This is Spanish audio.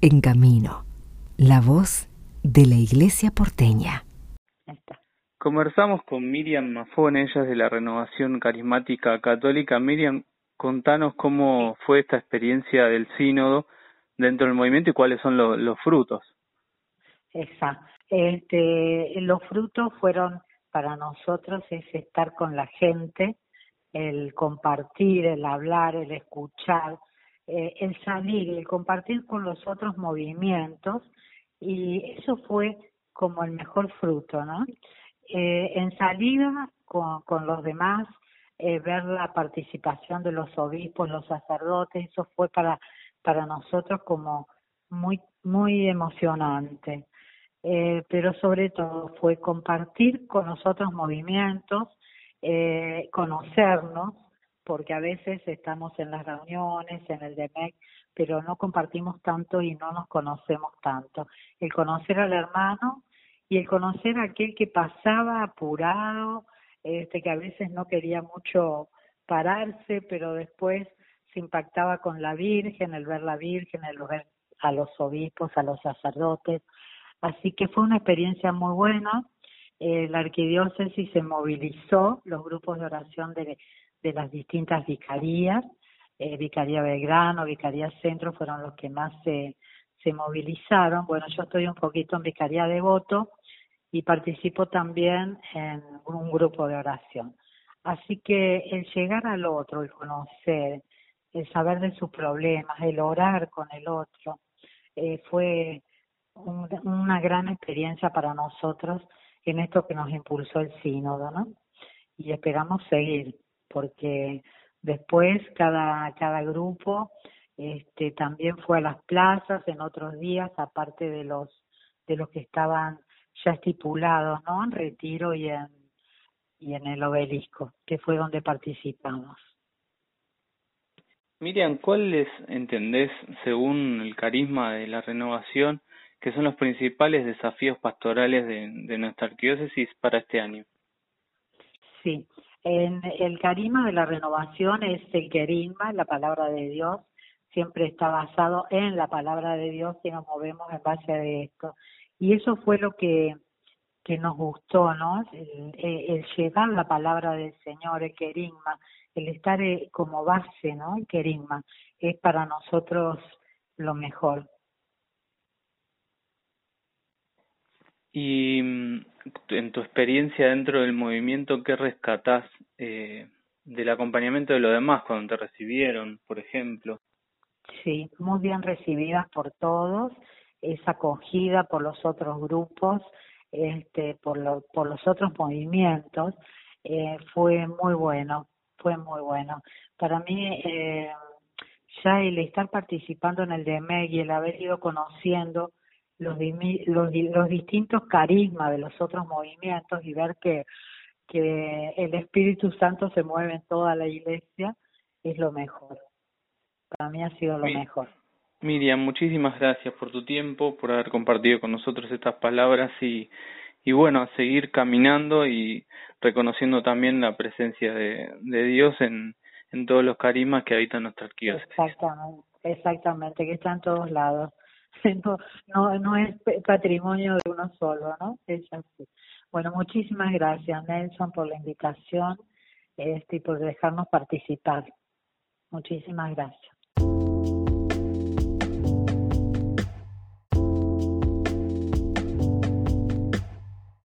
en camino. La voz de la Iglesia porteña. Conversamos con Miriam Mafón, ella es de la Renovación Carismática Católica. Miriam, contanos cómo fue esta experiencia del sínodo dentro del movimiento y cuáles son los frutos. Exacto. Este, los frutos fueron para nosotros es estar con la gente, el compartir, el hablar, el escuchar, eh, el salir, el compartir con los otros movimientos y eso fue como el mejor fruto, ¿no? Eh, en salida con, con los demás, eh, ver la participación de los obispos, los sacerdotes, eso fue para, para nosotros como muy, muy emocionante. Eh, pero sobre todo fue compartir con los otros movimientos, conocernos, porque a veces estamos en las reuniones, en el DEMEC, pero no compartimos tanto y no nos conocemos tanto. El conocer al hermano y el conocer a aquel que pasaba apurado, este que a veces no quería mucho pararse, pero después se impactaba con la Virgen, el ver la Virgen, el ver a los obispos, a los sacerdotes. Así que fue una experiencia muy buena. Eh, la arquidiócesis se movilizó, los grupos de oración de, de las distintas vicarías, eh, Vicaría Belgrano, Vicaría Centro fueron los que más se, se movilizaron. Bueno, yo estoy un poquito en Vicaría Devoto y participo también en un grupo de oración. Así que el llegar al otro, el conocer, el saber de sus problemas, el orar con el otro, eh, fue una gran experiencia para nosotros en esto que nos impulsó el sínodo, ¿no? Y esperamos seguir, porque después cada, cada grupo este, también fue a las plazas en otros días, aparte de los, de los que estaban ya estipulados, ¿no? En retiro y en, y en el obelisco, que fue donde participamos. Miriam, ¿cuáles entendés, según el carisma de la renovación, que son los principales desafíos pastorales de, de nuestra arquidiócesis para este año? Sí, en el carisma de la renovación es el querigma, la palabra de Dios, siempre está basado en la palabra de Dios y nos movemos en base a esto. Y eso fue lo que, que nos gustó, ¿no? El, el llegar la palabra del Señor, el querigma, el estar eh, como base, ¿no? El querigma es para nosotros lo mejor. Y mm, en tu experiencia dentro del movimiento, ¿qué rescatás eh, del acompañamiento de los demás cuando te recibieron, por ejemplo? Sí, muy bien recibidas por todos, es acogida por los otros grupos, este, por, lo, por los otros movimientos, eh, fue muy bueno, fue muy bueno. Para mí, eh, ya el estar participando en el DMEG y el haber ido conociendo los, los, los distintos carismas de los otros movimientos y ver que, que el Espíritu Santo se mueve en toda la iglesia es lo mejor. Para mí ha sido lo mejor. Miriam, muchísimas gracias por tu tiempo, por haber compartido con nosotros estas palabras y, y bueno, a seguir caminando y reconociendo también la presencia de, de Dios en, en todos los carismas que habitan nuestra arquidiócesis. Exactamente, exactamente, que está en todos lados. no, no, no es patrimonio de uno solo, ¿no? Es así. Bueno, muchísimas gracias, Nelson, por la invitación este, y por dejarnos participar. Muchísimas gracias.